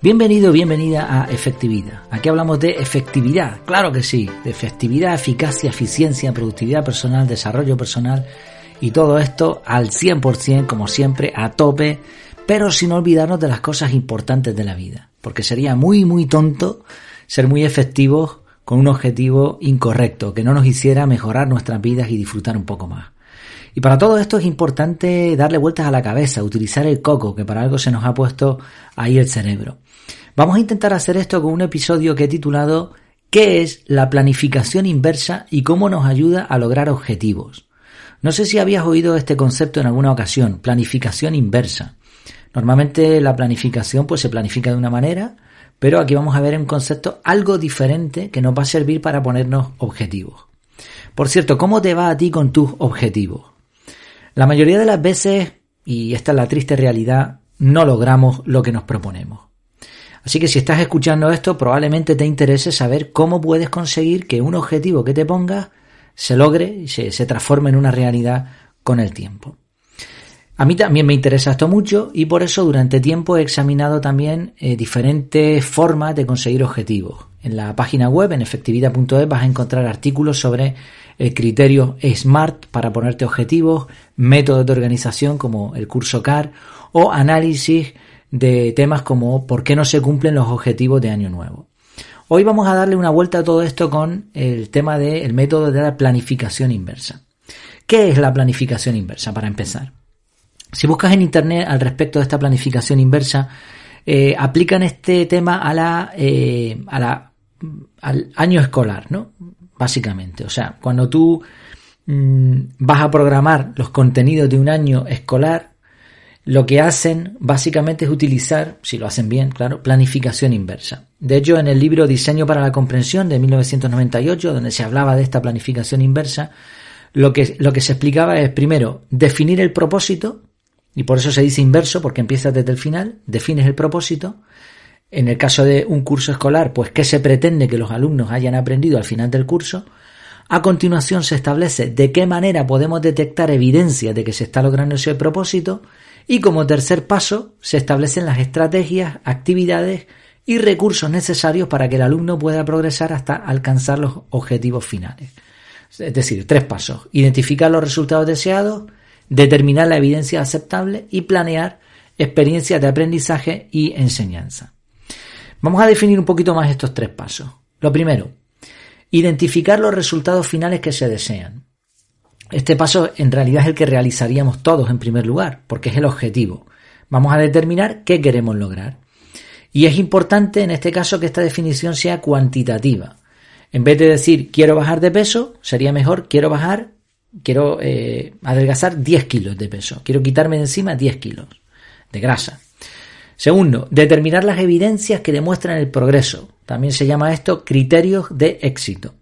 Bienvenido, bienvenida a Efectividad. Aquí hablamos de efectividad, claro que sí, de efectividad, eficacia, eficiencia, productividad personal, desarrollo personal y todo esto al 100% como siempre, a tope, pero sin olvidarnos de las cosas importantes de la vida, porque sería muy, muy tonto ser muy efectivos con un objetivo incorrecto, que no nos hiciera mejorar nuestras vidas y disfrutar un poco más. Y para todo esto es importante darle vueltas a la cabeza, utilizar el coco, que para algo se nos ha puesto ahí el cerebro. Vamos a intentar hacer esto con un episodio que he titulado ¿Qué es la planificación inversa y cómo nos ayuda a lograr objetivos? No sé si habías oído este concepto en alguna ocasión, planificación inversa. Normalmente la planificación pues se planifica de una manera, pero aquí vamos a ver un concepto algo diferente que nos va a servir para ponernos objetivos. Por cierto, ¿cómo te va a ti con tus objetivos? La mayoría de las veces, y esta es la triste realidad, no logramos lo que nos proponemos. Así que si estás escuchando esto, probablemente te interese saber cómo puedes conseguir que un objetivo que te pongas se logre y se, transforme en una realidad con el tiempo. A mí también me interesa esto mucho y por eso durante tiempo he examinado también eh, diferentes formas de conseguir objetivos. En la página web, en efectividad.es, vas a encontrar artículos sobre el criterio SMART para ponerte objetivos, métodos de organización como el curso CAR o análisis de temas como por qué no se cumplen los objetivos de año nuevo. Hoy vamos a darle una vuelta a todo esto con el tema del método de la planificación inversa. ¿Qué es la planificación inversa para empezar? Si buscas en internet al respecto de esta planificación inversa, eh, aplican este tema a la, eh, a la, al año escolar, ¿no? Básicamente. O sea, cuando tú mm, vas a programar los contenidos de un año escolar, lo que hacen básicamente es utilizar, si lo hacen bien, claro, planificación inversa. De hecho, en el libro Diseño para la Comprensión de 1998, donde se hablaba de esta planificación inversa, lo que, lo que se explicaba es primero definir el propósito, y por eso se dice inverso, porque empiezas desde el final, defines el propósito. En el caso de un curso escolar, pues qué se pretende que los alumnos hayan aprendido al final del curso. A continuación se establece de qué manera podemos detectar evidencia de que se está logrando ese propósito y como tercer paso, se establecen las estrategias, actividades y recursos necesarios para que el alumno pueda progresar hasta alcanzar los objetivos finales. Es decir, tres pasos. Identificar los resultados deseados, determinar la evidencia aceptable y planear experiencias de aprendizaje y enseñanza. Vamos a definir un poquito más estos tres pasos. Lo primero, identificar los resultados finales que se desean. Este paso en realidad es el que realizaríamos todos en primer lugar, porque es el objetivo. Vamos a determinar qué queremos lograr. Y es importante en este caso que esta definición sea cuantitativa. En vez de decir quiero bajar de peso, sería mejor quiero bajar, quiero eh, adelgazar 10 kilos de peso, quiero quitarme de encima 10 kilos de grasa. Segundo, determinar las evidencias que demuestran el progreso. También se llama esto criterios de éxito.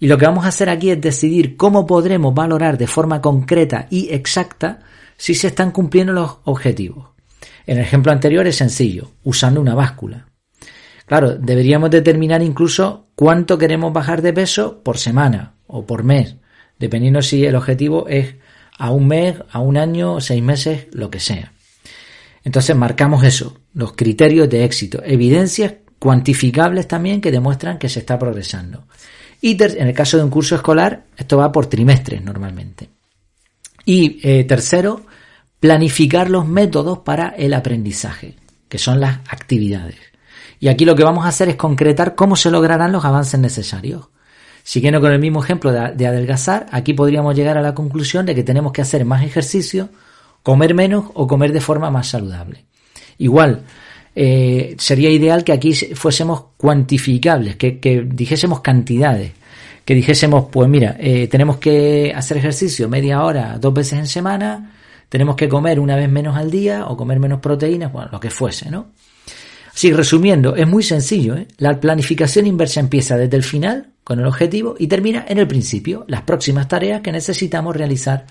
Y lo que vamos a hacer aquí es decidir cómo podremos valorar de forma concreta y exacta si se están cumpliendo los objetivos. En el ejemplo anterior es sencillo, usando una báscula. Claro, deberíamos determinar incluso cuánto queremos bajar de peso por semana o por mes, dependiendo si el objetivo es a un mes, a un año, seis meses, lo que sea. Entonces marcamos eso, los criterios de éxito, evidencias cuantificables también que demuestran que se está progresando. Y en el caso de un curso escolar, esto va por trimestres normalmente. Y eh, tercero, planificar los métodos para el aprendizaje, que son las actividades. Y aquí lo que vamos a hacer es concretar cómo se lograrán los avances necesarios. Siguiendo con el mismo ejemplo de, adelgazar, aquí podríamos llegar a la conclusión de que tenemos que hacer más ejercicio, comer menos o comer de forma más saludable. Igual, eh, sería ideal que aquí fuésemos cuantificables, que, dijésemos cantidades, que dijésemos, pues mira, eh, tenemos que hacer ejercicio media hora, dos veces en semana, tenemos que comer una vez menos al día o comer menos proteínas, bueno, lo que fuese, ¿no? Así, resumiendo, es muy sencillo. ¿eh? La planificación inversa empieza desde el final, con el objetivo, y termina en el principio, las próximas tareas que necesitamos realizar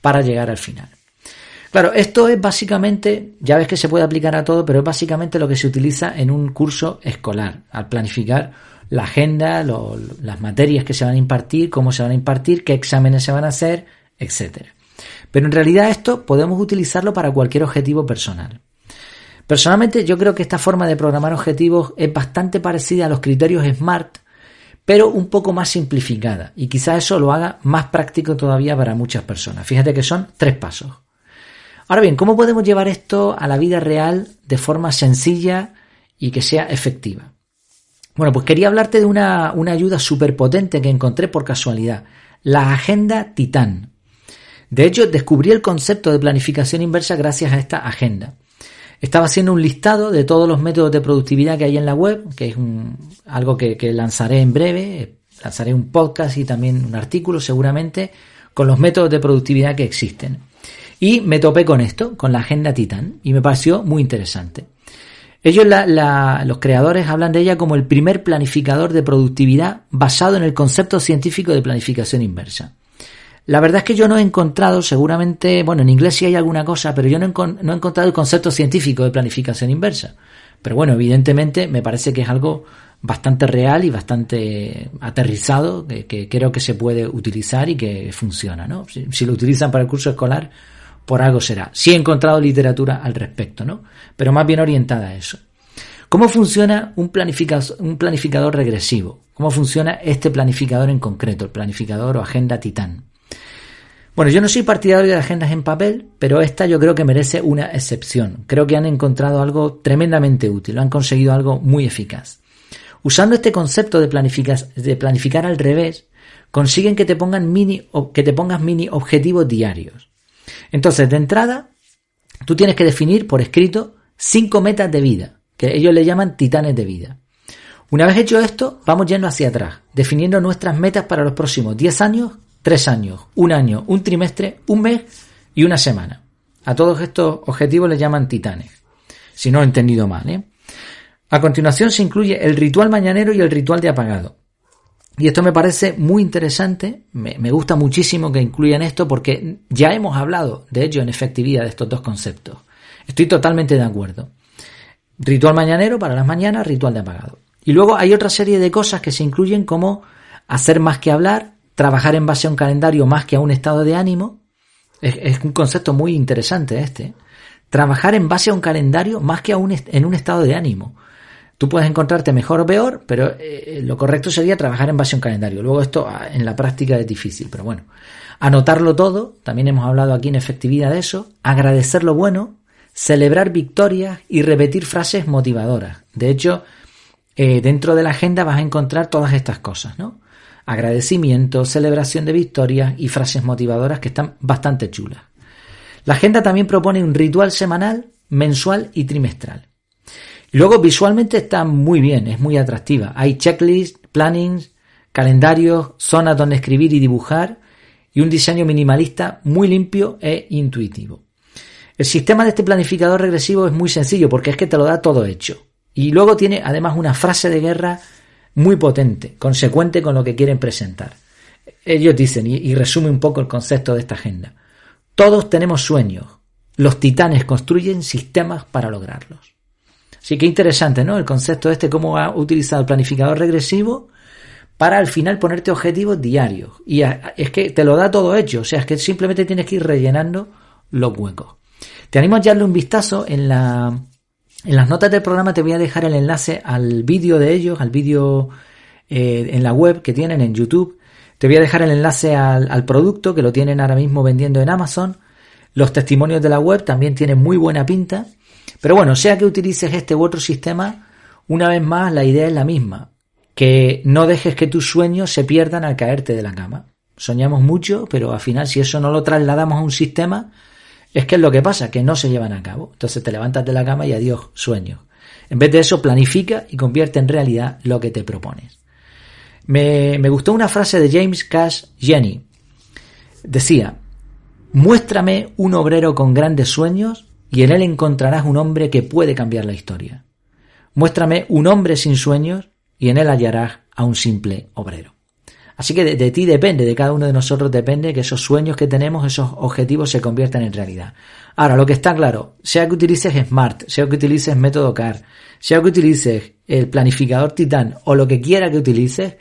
para llegar al final. Claro, esto es básicamente, ya ves que se puede aplicar a todo, pero es básicamente lo que se utiliza en un curso escolar, al planificar la agenda, las materias que se van a impartir, cómo se van a impartir, qué exámenes se van a hacer, etc. Pero en realidad esto podemos utilizarlo para cualquier objetivo personal. Personalmente yo creo que esta forma de programar objetivos es bastante parecida a los criterios SMART, pero un poco más simplificada y quizás eso lo haga más práctico todavía para muchas personas. Fíjate que son tres pasos. Ahora bien, ¿cómo podemos llevar esto a la vida real de forma sencilla y que sea efectiva? Bueno, pues quería hablarte de una, una ayuda súper potente que encontré por casualidad, la Agenda Titán. De hecho, descubrí el concepto de planificación inversa gracias a esta agenda. Estaba haciendo un listado de todos los métodos de productividad que hay en la web, que es algo que, que lanzaré en breve. Lanzaré un podcast y también un artículo seguramente con los métodos de productividad que existen. Y me topé con esto, con la agenda Titán, y me pareció muy interesante. Ellos, los creadores, hablan de ella como el primer planificador de productividad basado en el concepto científico de planificación inversa. La verdad es que yo no he encontrado, seguramente, bueno, en inglés sí hay alguna cosa, pero yo no he, encontrado el concepto científico de planificación inversa. Pero bueno, evidentemente me parece que es algo bastante real y bastante aterrizado, que, creo que se puede utilizar y que funciona, ¿no? si, lo utilizan para el curso escolar, por algo será. Sí he encontrado literatura al respecto, ¿no? Pero más bien orientada a eso. ¿Cómo funciona un planificador, regresivo? ¿Cómo funciona este planificador en concreto, el planificador o agenda Titán? Bueno, yo no soy partidario de agendas en papel, pero esta yo creo que merece una excepción. Creo que han encontrado algo tremendamente útil, han conseguido algo muy eficaz. Usando este concepto de, de planificar al revés, consiguen que te, pongan mini, que te pongas mini objetivos diarios. Entonces, de entrada, tú tienes que definir por escrito cinco metas de vida, que ellos le llaman titanes de vida. Una vez hecho esto, vamos yendo hacia atrás, definiendo nuestras metas para los próximos 10 años, 3 años, un año, un trimestre, un mes y una semana. A todos estos objetivos les llaman titanes, si no he entendido mal. ¿eh? A continuación se incluye el ritual mañanero y el ritual de apagado. Y esto me parece muy interesante, me, gusta muchísimo que incluyan esto porque ya hemos hablado, de hecho, en efectividad de estos dos conceptos. Estoy totalmente de acuerdo. Ritual mañanero para las mañanas, ritual de apagado. Y luego hay otra serie de cosas que se incluyen como hacer más que hablar, trabajar en base a un calendario más que a un estado de ánimo. Es, es un concepto muy interesante este. Trabajar en base a un calendario más que a un, en un estado de ánimo. Tú puedes encontrarte mejor o peor, pero eh, lo correcto sería trabajar en base a un calendario. Luego esto ah, en la práctica es difícil, pero bueno. Anotarlo todo, también hemos hablado aquí en efectividad de eso, agradecer lo bueno, celebrar victorias y repetir frases motivadoras. De hecho, eh, dentro de la agenda vas a encontrar todas estas cosas, ¿no? Agradecimiento, celebración de victorias y frases motivadoras que están bastante chulas. La agenda también propone un ritual semanal, mensual y trimestral. Luego visualmente está muy bien, es muy atractiva. Hay checklists, plannings, calendarios, zonas donde escribir y dibujar y un diseño minimalista muy limpio e intuitivo. El sistema de este planificador regresivo es muy sencillo porque es que te lo da todo hecho. Y luego tiene además una frase de guerra muy potente, consecuente con lo que quieren presentar. Ellos dicen, y, y resume un poco el concepto de esta agenda, todos tenemos sueños, los titanes construyen sistemas para lograrlos. Sí, que interesante, ¿no? El concepto este, cómo ha utilizado el planificador regresivo para al final ponerte objetivos diarios. Y es que te lo da todo hecho, o sea, es que simplemente tienes que ir rellenando los huecos. Te animo a echarle un vistazo en la, en las notas del programa te voy a dejar el enlace al vídeo de ellos, al vídeo eh, en la web que tienen en YouTube. Te voy a dejar el enlace al, al, producto que lo tienen ahora mismo vendiendo en Amazon. Los testimonios de la web también tienen muy buena pinta. Pero bueno, sea que utilices este u otro sistema, una vez más la idea es la misma, que no dejes que tus sueños se pierdan al caerte de la cama. Soñamos mucho, pero al final si eso no lo trasladamos a un sistema, es que es lo que pasa, que no se llevan a cabo. Entonces te levantas de la cama y adiós, sueños. En vez de eso, planifica y convierte en realidad lo que te propones. Me, me gustó una frase de James Cash Jenny. Decía, muéstrame un obrero con grandes sueños y en él encontrarás un hombre que puede cambiar la historia. Muéstrame un hombre sin sueños y en él hallarás a un simple obrero. Así que de, ti depende, de cada uno de nosotros depende que esos sueños que tenemos, esos objetivos se conviertan en realidad. Ahora, lo que está claro, sea que utilices Smart, sea que utilices método CAR, sea que utilices el planificador Titán o lo que quiera que utilices,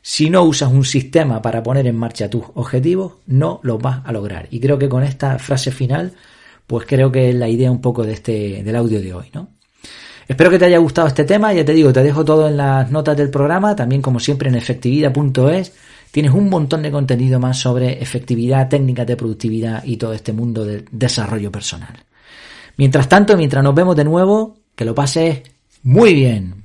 si no usas un sistema para poner en marcha tus objetivos, no los vas a lograr. Y creo que con esta frase final pues creo que es la idea un poco de este, del audio de hoy, ¿no? Espero que te haya gustado este tema, ya te digo, te dejo todo en las notas del programa, también como siempre en efectividad.es tienes un montón de contenido más sobre efectividad, técnicas de productividad y todo este mundo del desarrollo personal. Mientras tanto, mientras nos vemos de nuevo, que lo pases muy bien.